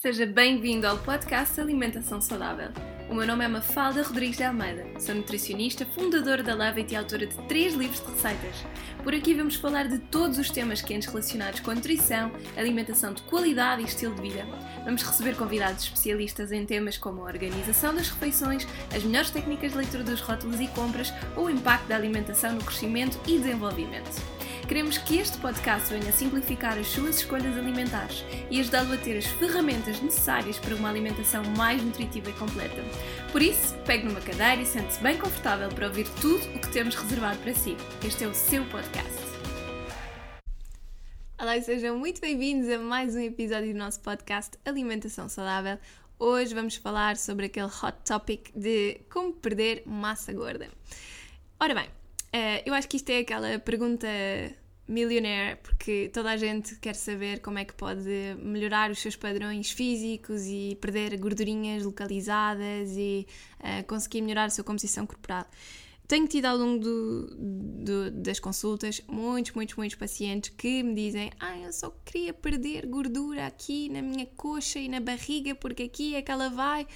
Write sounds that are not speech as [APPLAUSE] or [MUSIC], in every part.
Seja bem-vindo ao podcast Alimentação Saudável. O meu nome é Mafalda Rodrigues de Almeida, sou nutricionista, fundadora da Levit e autora de três livros de receitas. Por aqui vamos falar de todos os temas quentes relacionados com a nutrição, alimentação de qualidade e estilo de vida. Vamos receber convidados especialistas em temas como a organização das refeições, as melhores técnicas de leitura dos rótulos e compras ou o impacto da alimentação no crescimento e desenvolvimento. Queremos que este podcast venha simplificar as suas escolhas alimentares e ajudá-lo a ter as ferramentas necessárias para uma alimentação mais nutritiva e completa. Por isso, pegue numa cadeira e sente-se bem confortável para ouvir tudo o que temos reservado para si. Este é o seu podcast. Olá e sejam muito bem-vindos a mais um episódio do nosso podcast Alimentação Saudável. Hoje vamos falar sobre aquele hot topic de como perder massa gorda. Ora bem, Uh, eu acho que isto é aquela pergunta milionaire, porque toda a gente quer saber como é que pode melhorar os seus padrões físicos e perder gordurinhas localizadas e uh, conseguir melhorar a sua composição corporal. Tenho tido ao longo do, do, das consultas muitos, muitos, muitos pacientes que me dizem: Ah, eu só queria perder gordura aqui na minha coxa e na barriga, porque aqui é que ela vai.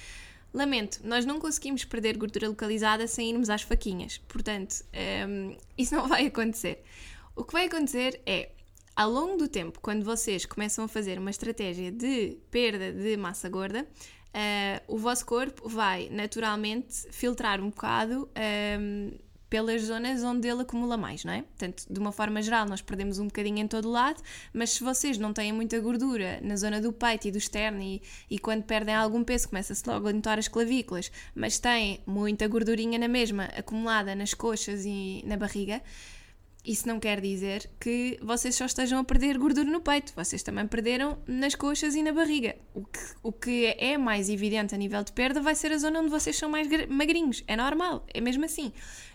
Lamento, nós não conseguimos perder gordura localizada sem irmos às faquinhas. Portanto, um, ehm, isso não vai acontecer. O que vai acontecer é, ao longo do tempo, quando vocês começam a fazer uma estratégia de perda de massa gorda, uh, o vosso corpo vai naturalmente filtrar um bocado. Um, ehm, pelas zonas onde ele acumula mais, não é? Portanto, de uma forma geral, nós perdemos um bocadinho em todo lado, mas se vocês não têm muita gordura na zona do peito e do externo e, e quando perdem algum peso começa-se logo a notar as clavículas, mas têm muita gordurinha na mesma acumulada nas coxas e na barriga, isso não quer dizer que vocês só estejam a perder gordura no peito, vocês também perderam nas coxas e na barriga. O que, o que é mais evidente a nível de perda vai ser a zona onde vocês são mais magrinhos. É normal, é mesmo assim.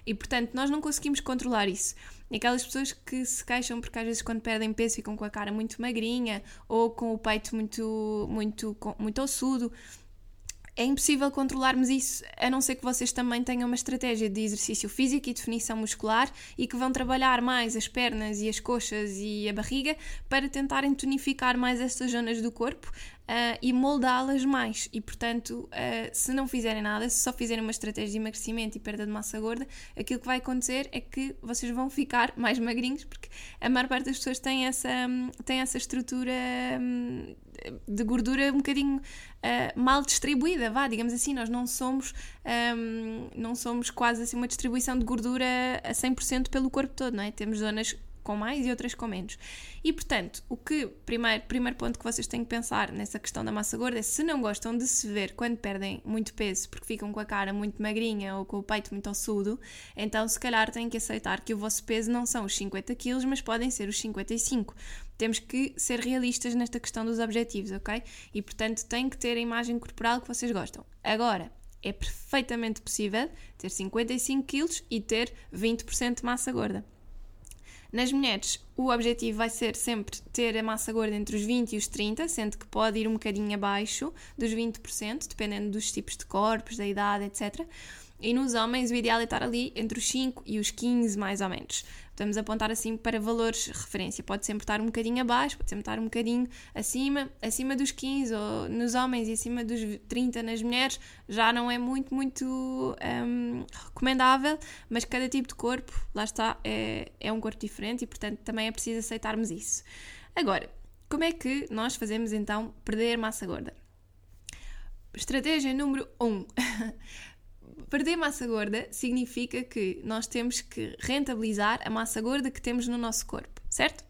E portanto, nós não conseguimos controlar isso. E aquelas pessoas que se queixam porque às vezes quando perdem peso ficam com a cara muito magrinha ou com o peito muito, muito, muito ossudo é impossível controlarmos isso, a não ser que vocês também tenham uma estratégia de exercício físico e definição muscular e que vão trabalhar mais as pernas e as coxas e a barriga para tentarem tonificar mais estas zonas do corpo uh, e moldá-las mais. E portanto, uh, se não fizerem nada, se só fizerem uma estratégia de emagrecimento e perda de massa gorda, aquilo que vai acontecer é que vocês vão ficar [LAUGHS] mais magrinhos, porque a maior parte das pessoas tem essa, tem essa estrutura hum, de gordura um bocadinho uh, mal distribuída, vá, digamos assim, nós não somos, um, não somos quase assim uma distribuição de gordura a 100% pelo corpo todo, não é? Temos zonas com mais e outras com menos. E portanto, o que primeiro, primeiro ponto que vocês têm que pensar nessa questão da massa gorda é se não gostam de se ver quando perdem muito peso porque ficam com a cara muito magrinha ou com o peito muito ossudo, então se calhar têm que aceitar que o vosso peso não são os 50 kg, mas podem ser os 55. Temos que ser realistas nesta questão dos objetivos, ok? E portanto têm que ter a imagem corporal que vocês gostam. Agora, é perfeitamente possível ter 55 kg e ter 20% de massa gorda. Nas mulheres, o objetivo vai ser sempre ter a massa gorda entre os 20 e os 30, sendo que pode ir um bocadinho abaixo dos 20%, dependendo dos tipos de corpos, da idade, etc. E nos homens, o ideal é estar ali entre os 5 e os 15, mais ou menos. Podemos apontar assim para valores de referência. Pode sempre estar um bocadinho abaixo, pode sempre estar um bocadinho acima, acima dos 15 ou nos homens e acima dos 30 nas mulheres. Já não é muito, muito um, recomendável, mas cada tipo de corpo, lá está, é, é um corpo diferente e, portanto, também é preciso aceitarmos isso. Agora, como é que nós fazemos então perder massa gorda? Estratégia número 1. Um. [LAUGHS] perder massa gorda significa que nós temos que rentabilizar a massa gorda que temos no nosso corpo, certo?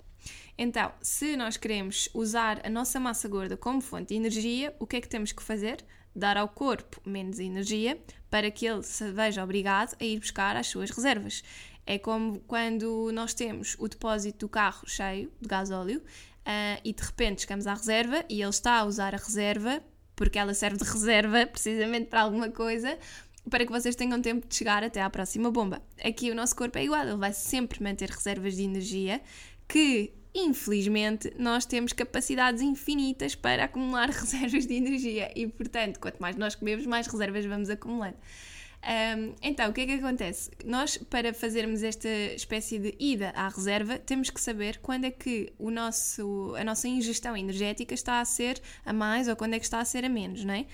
Então, se nós queremos usar a nossa massa gorda como fonte de energia, o que é que temos que fazer? Dar ao corpo menos energia para que ele se veja obrigado a ir buscar as suas reservas. É como quando nós temos o depósito do carro cheio de gasóleo uh, e de repente chegamos à reserva e ele está a usar a reserva porque ela serve de [LAUGHS] reserva precisamente para alguma coisa, para que vocês tenham tempo de chegar até à próxima bomba. Aqui o nosso corpo é igual, ele vai sempre manter reservas de energia que, infelizmente, nós temos capacidades infinitas para acumular [LAUGHS] reservas de energia e, portanto, quanto mais nós comemos, mais reservas vamos acumulando. Um, então, o que é que acontece? Nós, para fazermos esta espécie de ida à reserva, temos que saber quando é que o nosso, a nossa ingestão energética está a ser a mais ou quando é que está a ser a menos, não é?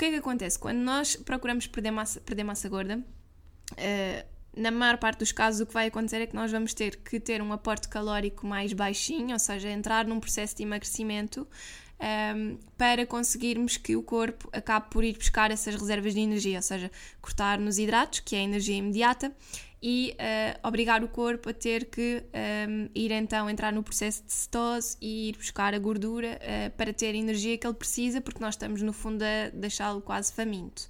Que é que acontece? Quando nós procuramos perder massa, perder massa gorda, uh, na maior parte dos casos, o que vai acontecer é que nós vamos ter que ter um aporte calórico mais baixinho, ou seja, entrar num processo de emagrecimento um, para conseguirmos que o corpo acabe por ir buscar essas reservas de energia, ou seja, cortar nos hidratos, que é a energia imediata, e uh, obrigar o corpo a ter que um, ir então entrar no processo de cetose e ir buscar a gordura uh, para ter a energia que ele precisa, porque nós estamos no fundo a deixá-lo quase faminto.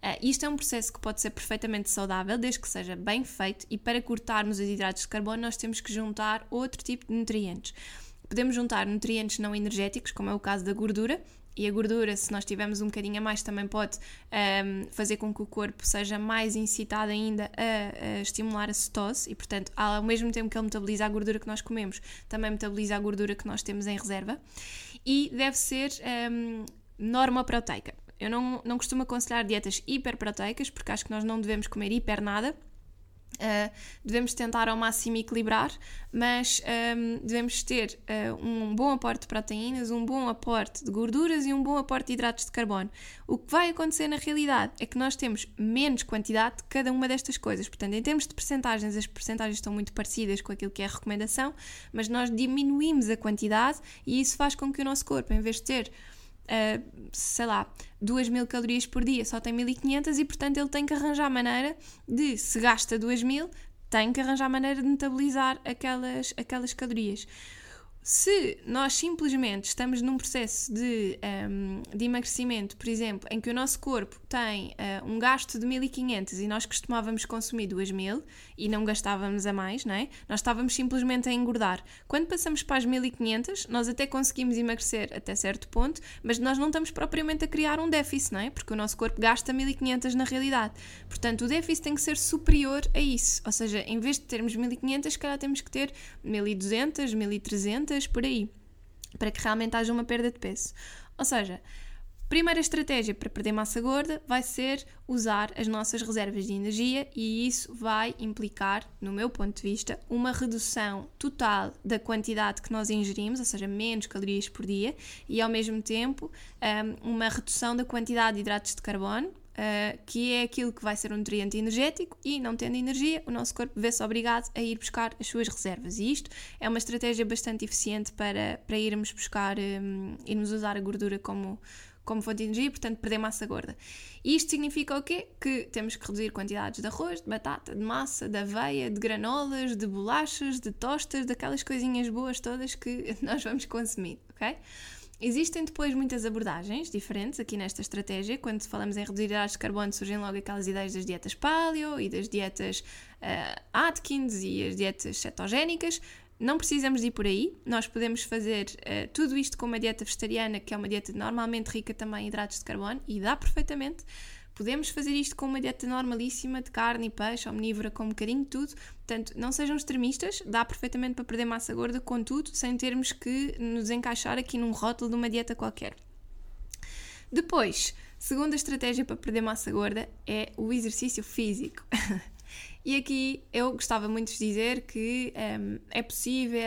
Uh, isto é um processo que pode ser perfeitamente saudável, desde que seja bem feito, e para cortarmos os hidratos de carbono, nós temos que juntar outro tipo de nutrientes. Podemos juntar nutrientes não energéticos, como é o caso da gordura, e a gordura, se nós tivermos um bocadinho a mais, também pode um, ehm, fazer com que o corpo seja mais incitado ainda a, a, estimular a cetose e, portanto, ao mesmo tempo que ele metaboliza a gordura que nós comemos, também metaboliza a gordura que nós temos em reserva. E deve ser um, ehm, norma proteica. Eu não, não costumo aconselhar dietas hiperproteicas, porque acho que nós não devemos comer hiper nada. Uh, devemos tentar ao máximo equilibrar, mas um, ehm, devemos ter uh, um bom aporte de proteínas, um bom aporte de gorduras e um bom aporte de hidratos de carbono. O que vai acontecer na realidade é que nós temos menos quantidade de cada uma destas coisas. Portanto, em termos de percentagens, as percentagens estão muito parecidas com aquilo que é a recomendação, mas nós diminuímos a quantidade e isso faz com que o nosso corpo, em vez de ter uh, sei lá, 2 mil calorias por dia, só tem 1500 e portanto ele tem que arranjar maneira de, se gasta 2 mil, tem que arranjar maneira de metabolizar aquelas, aquelas calorias. Se nós simplesmente estamos num processo de, um, de emagrecimento, por exemplo, em que o nosso corpo tem uh, um gasto de 1500 e nós costumávamos consumir 2000 e não gastávamos a mais, não é? Nós estávamos simplesmente a engordar. Quando passamos para as 1500, nós até conseguimos emagrecer até certo ponto, mas nós não estamos propriamente a criar um déficit, não é? Porque o nosso corpo gasta 1500 na realidade. Portanto, o déficit tem que ser superior a isso. Ou seja, em vez de termos 1500, se calhar temos que ter 1200, 1300 por aí, para que realmente haja uma perda de peso. Ou seja, primeira estratégia para perder massa gorda vai ser usar as nossas reservas de energia e isso vai implicar, no meu ponto de vista, uma redução total da quantidade que nós ingerimos, ou seja, menos calorias por dia, e ao mesmo tempo uma redução da quantidade de hidratos de carbono, uh, que é aquilo que vai ser um nutriente energético e, não tendo energia, o nosso corpo vê-se obrigado a ir buscar as suas reservas. E isto é uma estratégia bastante eficiente para, para irmos buscar, um, irmos usar a gordura como, como fonte de energia, portanto, perder massa gorda. E isto significa o quê? Que temos que reduzir quantidades de arroz, de batata, de massa, de aveia, de granolas, de bolachas, de tostas, daquelas coisinhas boas todas que [LAUGHS] nós vamos consumir, ok? Existem depois muitas abordagens diferentes aqui nesta estratégia. Quando falamos em reduzir hidratos de carbono, surgem logo aquelas ideias das dietas paleo e das dietas uh, Atkins e as dietas cetogénicas. Não precisamos de ir por aí, nós podemos fazer uh, tudo isto com uma dieta vegetariana, que é uma dieta normalmente rica também em hidratos de carbono, e dá perfeitamente. Podemos fazer isto com uma dieta normalíssima de carne e peixe, omnívora, com um bocadinho de tudo. Portanto, não sejam extremistas, dá perfeitamente para perder massa gorda com tudo, sem termos que nos encaixar aqui num rótulo de uma dieta qualquer. Depois, segunda estratégia para perder massa gorda é o exercício físico. [LAUGHS] e aqui eu gostava muito de dizer que um, é possível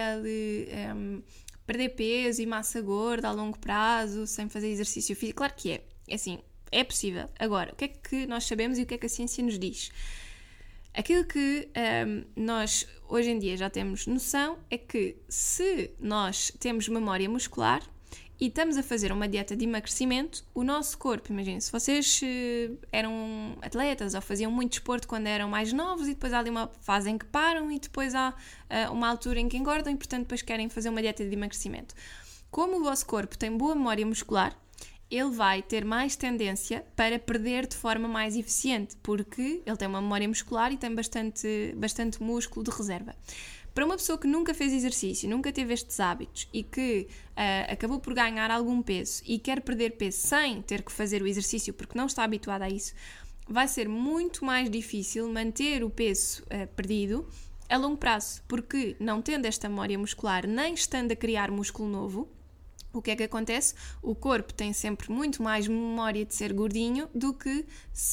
um, perder peso e massa gorda a longo prazo sem fazer exercício físico. Claro que é. É assim, é possível. Agora, o que é que nós sabemos e o que é que a ciência nos diz? Aquilo que um, nós hoje em dia já temos noção é que se nós temos memória muscular e estamos a fazer uma dieta de emagrecimento, o nosso corpo, imagine, se vocês uh, eram atletas ou faziam muito desporto quando eram mais novos e depois há ali uma fase em que param e depois há uh, uma altura em que engordam e portanto depois querem fazer uma dieta de emagrecimento. Como o vosso corpo tem boa memória muscular, ele vai ter mais tendência para perder de forma mais eficiente, porque ele tem uma memória muscular e tem bastante, bastante músculo de reserva. Para uma pessoa que nunca fez exercício, nunca teve estes hábitos e que uh, acabou por ganhar algum peso e quer perder peso sem ter que fazer o exercício porque não está habituada a isso, vai ser muito mais difícil manter o peso uh, perdido a longo prazo, porque não tendo esta memória muscular nem estando a criar músculo novo, o que é que acontece? O corpo tem sempre muito mais memória de ser gordinho do que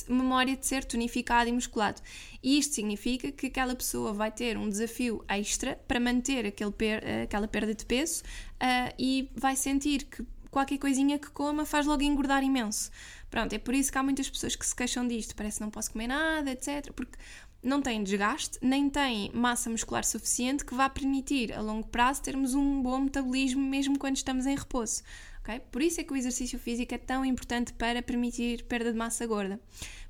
memória de ser tonificado e musculado. E isto significa que aquela pessoa vai ter um desafio extra para manter aquele per aquela perda de peso uh, e vai sentir que qualquer coisinha que coma faz logo engordar imenso. Pronto, é por isso que há muitas pessoas que se queixam disto, parece que não posso comer nada, etc. Porque não tem desgaste, nem tem massa muscular suficiente que vá permitir a longo prazo termos um bom metabolismo mesmo quando estamos em repouso. Okay? Por isso é que o exercício físico é tão importante para permitir perda de massa gorda.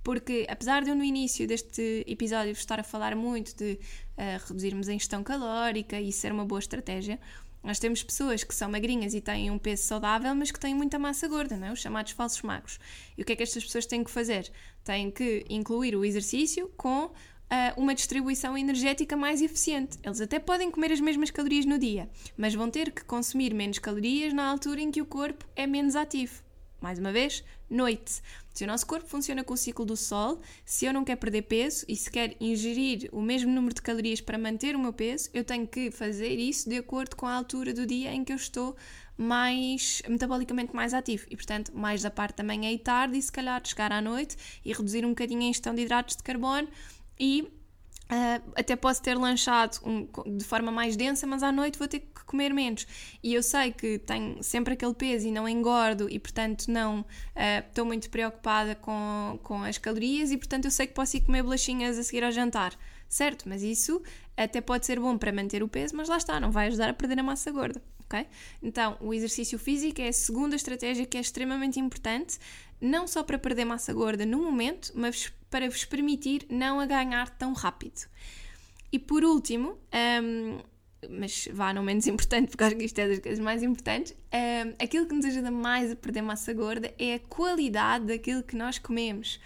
Porque apesar de eu no início deste episódio estar a falar muito de uh, reduzirmos a ingestão calórica e ser uma boa estratégia, nós temos pessoas que são magrinhas e têm um peso saudável, mas que têm muita massa gorda, não é? os chamados falsos magros. E o que é que estas pessoas têm que fazer? Têm que incluir o exercício com uh, uma distribuição energética mais eficiente. Eles até podem comer as mesmas calorias no dia, mas vão ter que consumir menos calorias na altura em que o corpo é menos ativo. Mais uma vez, noite. Se o nosso corpo funciona com o ciclo do sol, se eu não quero perder peso e se quer ingerir o mesmo número de calorias para manter o meu peso, eu tenho que fazer isso de acordo com a altura do dia em que eu estou mais metabolicamente mais ativo e portanto mais da parte da manhã e tarde e se calhar chegar à noite e reduzir um bocadinho a ingestão de hidratos de carbono e Uh, até posso ter lanchado um, de forma mais densa, mas à noite vou ter que comer menos. E eu sei que tenho sempre aquele peso e não engordo e, portanto, não uh, estou muito preocupada com, com as calorias e, portanto, eu sei que posso ir comer bolachinhas a seguir ao jantar. Certo, mas isso até pode ser bom para manter o peso, mas lá está, não vai ajudar a perder a massa gorda. Okay? Então, o exercício físico é a segunda estratégia que é extremamente importante, não só para perder massa gorda no momento, mas para vos permitir não a ganhar tão rápido. E por último, um, mas vá não menos importante, porque acho que isto é das coisas mais importantes, um, aquilo que nos ajuda mais a perder massa gorda é a qualidade daquilo que nós comemos.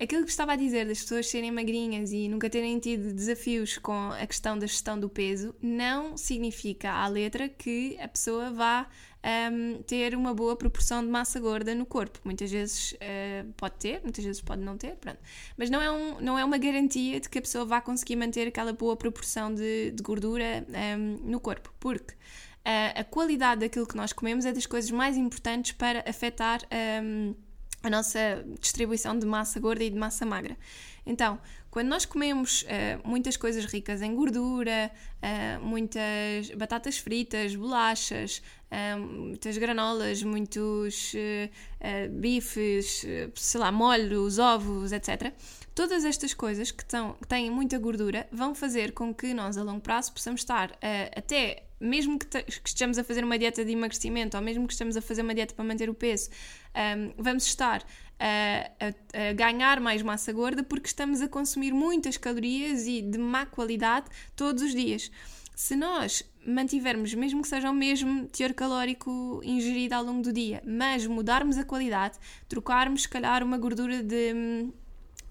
Aquilo que estava a dizer das pessoas serem magrinhas e nunca terem tido desafios com a questão da gestão do peso não significa à letra que a pessoa vá um, ter uma boa proporção de massa gorda no corpo. Muitas vezes uh, pode ter, muitas vezes pode não ter, pronto. Mas não é, um, não é uma garantia de que a pessoa vá conseguir manter aquela boa proporção de, de gordura um, no corpo, porque uh, a qualidade daquilo que nós comemos é das coisas mais importantes para afetar. Um, a nossa distribuição de massa gorda e de massa magra. Então, quando nós comemos uh, muitas coisas ricas em gordura, uh, muitas batatas fritas, bolachas, uh, muitas granolas, muitos bifes, sei lá, molhos, ovos, etc. Todas estas coisas que, tão, que têm muita gordura vão fazer com que nós, a longo prazo, possamos estar até mesmo que, que, estejamos a fazer uma dieta de emagrecimento ou mesmo que estejamos a fazer uma dieta para manter o peso, um, vamos estar a, a, ganhar mais massa gorda porque estamos a consumir muitas calorias e de má qualidade todos os dias. Se nós mantivermos, mesmo que seja o mesmo teor calórico ingerido ao longo do dia, mas mudarmos a qualidade, trocarmos, se calhar, uma gordura de hum,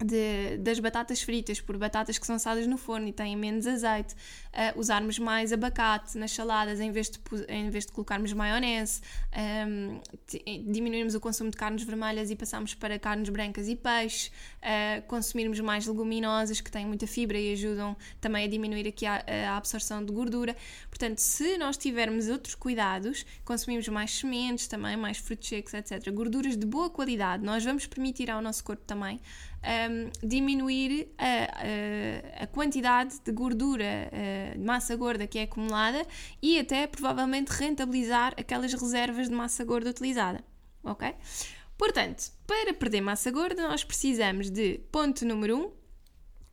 de, das batatas fritas por batatas que são assadas no forno e têm menos azeite, uh, usarmos mais abacate nas saladas em vez de, em vez de colocarmos maionese, um, diminuirmos o consumo de carnes vermelhas e passarmos para carnes brancas e peixe, uh, consumirmos mais leguminosas que têm muita fibra e ajudam também a diminuir aqui a, a absorção de gordura. Portanto, se nós tivermos outros cuidados, consumimos mais sementes também, mais frutos secos, etc., gorduras de boa qualidade, nós vamos permitir ao nosso corpo também um, diminuir a, a, a, quantidade de gordura, uh, de massa gorda que é acumulada e até provavelmente rentabilizar aquelas reservas de massa gorda utilizada. Ok? Portanto, para perder massa gorda, nós precisamos de ponto número 1, um,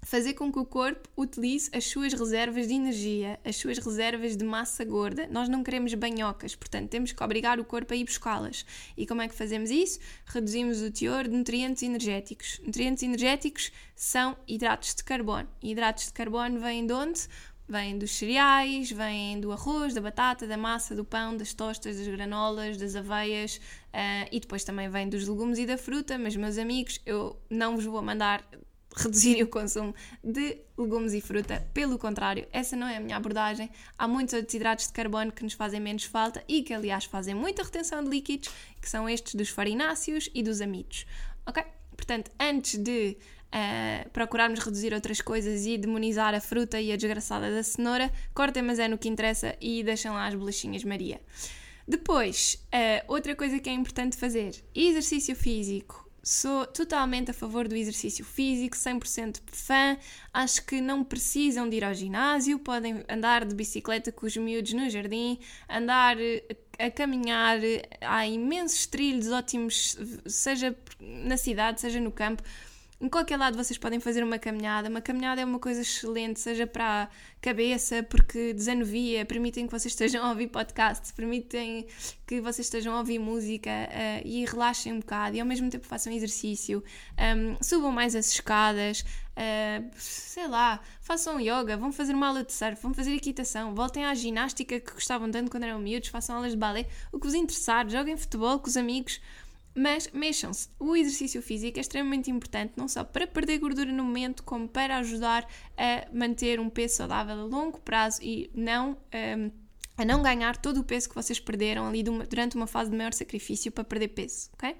fazer com que o corpo utilize as suas reservas de energia, as suas reservas de massa gorda. Nós não queremos banhocas, portanto, temos que obrigar o corpo a ir buscá-las. E como é que fazemos isso? Reduzimos o teor de nutrientes energéticos. Nutrientes energéticos são hidratos de carbono. E hidratos de carbono vêm de onde? Vêm dos cereais, vêm do arroz, da batata, da massa, do pão, das tostas, das granolas, das aveias uh, e depois também vêm dos legumes e da fruta. Mas, meus amigos, eu não vos vou mandar reduzirem o consumo de legumes e fruta. Pelo contrário, essa não é a minha abordagem. Há muitos outros hidratos de carbono que nos fazem menos falta e que, aliás, fazem muita retenção de líquidos, que são estes dos farináceos e dos amidos. Ok? Portanto, antes de uh, procurarmos reduzir outras coisas e demonizar a fruta e a desgraçada da cenoura, cortem, mas é no que interessa e deixem lá as bolachinhas Maria. Depois, uh, outra coisa que é importante fazer: exercício físico. Sou totalmente a favor do exercício físico, 100% fã. Acho que não precisam de ir ao ginásio, podem andar de bicicleta com os miúdos no jardim, andar a caminhar. Há imensos trilhos ótimos, seja na cidade, seja no campo em qualquer lado vocês podem fazer uma caminhada. Uma caminhada é uma coisa excelente, seja para a cabeça, porque desanuvia, permitem que vocês estejam a ouvir podcasts, permitem que vocês estejam a ouvir música uh, e relaxem um bocado e ao mesmo tempo façam exercício, um, subam mais as escadas, uh, sei lá, façam yoga, vão fazer uma aula de surf, vão fazer equitação, voltem à ginástica que gostavam tanto quando eram miúdos, façam aulas de balé, o que vos interessar, joguem futebol com os amigos. Mas mexam-se. O exercício físico é extremamente importante, não só para perder gordura no momento, como para ajudar a manter um peso saudável a longo prazo e não. Um, a não ganhar todo o peso que vocês perderam ali durante uma fase de maior sacrifício para perder peso, ok?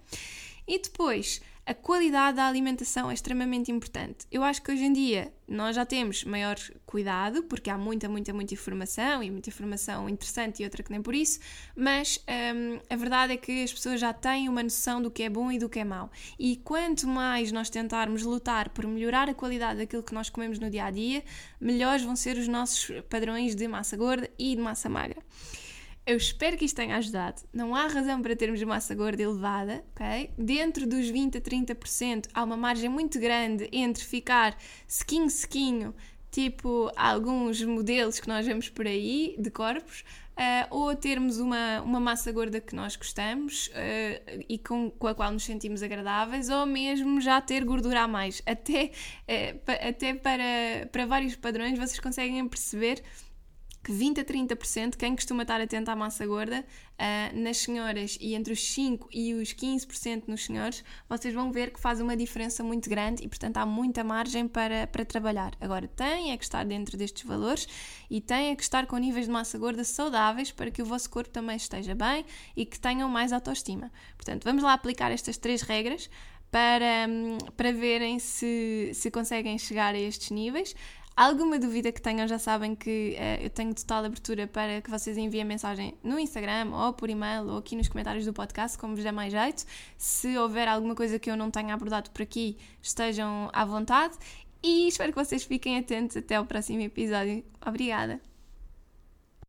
E depois, a qualidade da alimentação é extremamente importante. Eu acho que hoje em dia nós já temos maior cuidado, porque há muita, muita, muita informação e muita informação interessante e outra que nem por isso, mas hum, a verdade é que as pessoas já têm uma noção do que é bom e do que é mau. E quanto mais nós tentarmos lutar por melhorar a qualidade daquilo que nós comemos no dia a dia, melhores vão ser os nossos padrões de massa gorda e de massa magra. Eu espero que isto tenha ajudado. Não há razão para termos massa gorda elevada, ok? Dentro dos 20 a 30% há uma margem muito grande entre ficar sequinho, sequinho, tipo alguns modelos que nós vemos por aí de corpos, uh, ou termos uma, uma massa gorda que nós gostamos uh, e com, com a qual nos sentimos agradáveis, ou mesmo já ter gordura a mais. Até, uh, até para, para vários padrões vocês conseguem perceber que 20 a 30%, quem costuma estar atento à massa gorda, uh, nas senhoras e entre os 5 e os 15% nos senhores, vocês vão ver que faz uma diferença muito grande e, portanto, há muita margem para, para trabalhar. Agora, tem é que estar dentro destes valores e tem é que estar com níveis de massa gorda saudáveis para que o vosso corpo também esteja bem e que tenham mais autoestima. Portanto, vamos lá aplicar estas três regras para, hum, para verem se, se conseguem chegar a estes níveis. Alguma dúvida que tenham, já sabem que uh, eu tenho total abertura para que vocês enviem mensagem no Instagram ou por e-mail ou aqui nos comentários do podcast, como vos der mais jeito. Se houver alguma coisa que eu não tenha abordado por aqui, estejam à vontade. E espero que vocês fiquem atentos até ao próximo episódio. Obrigada!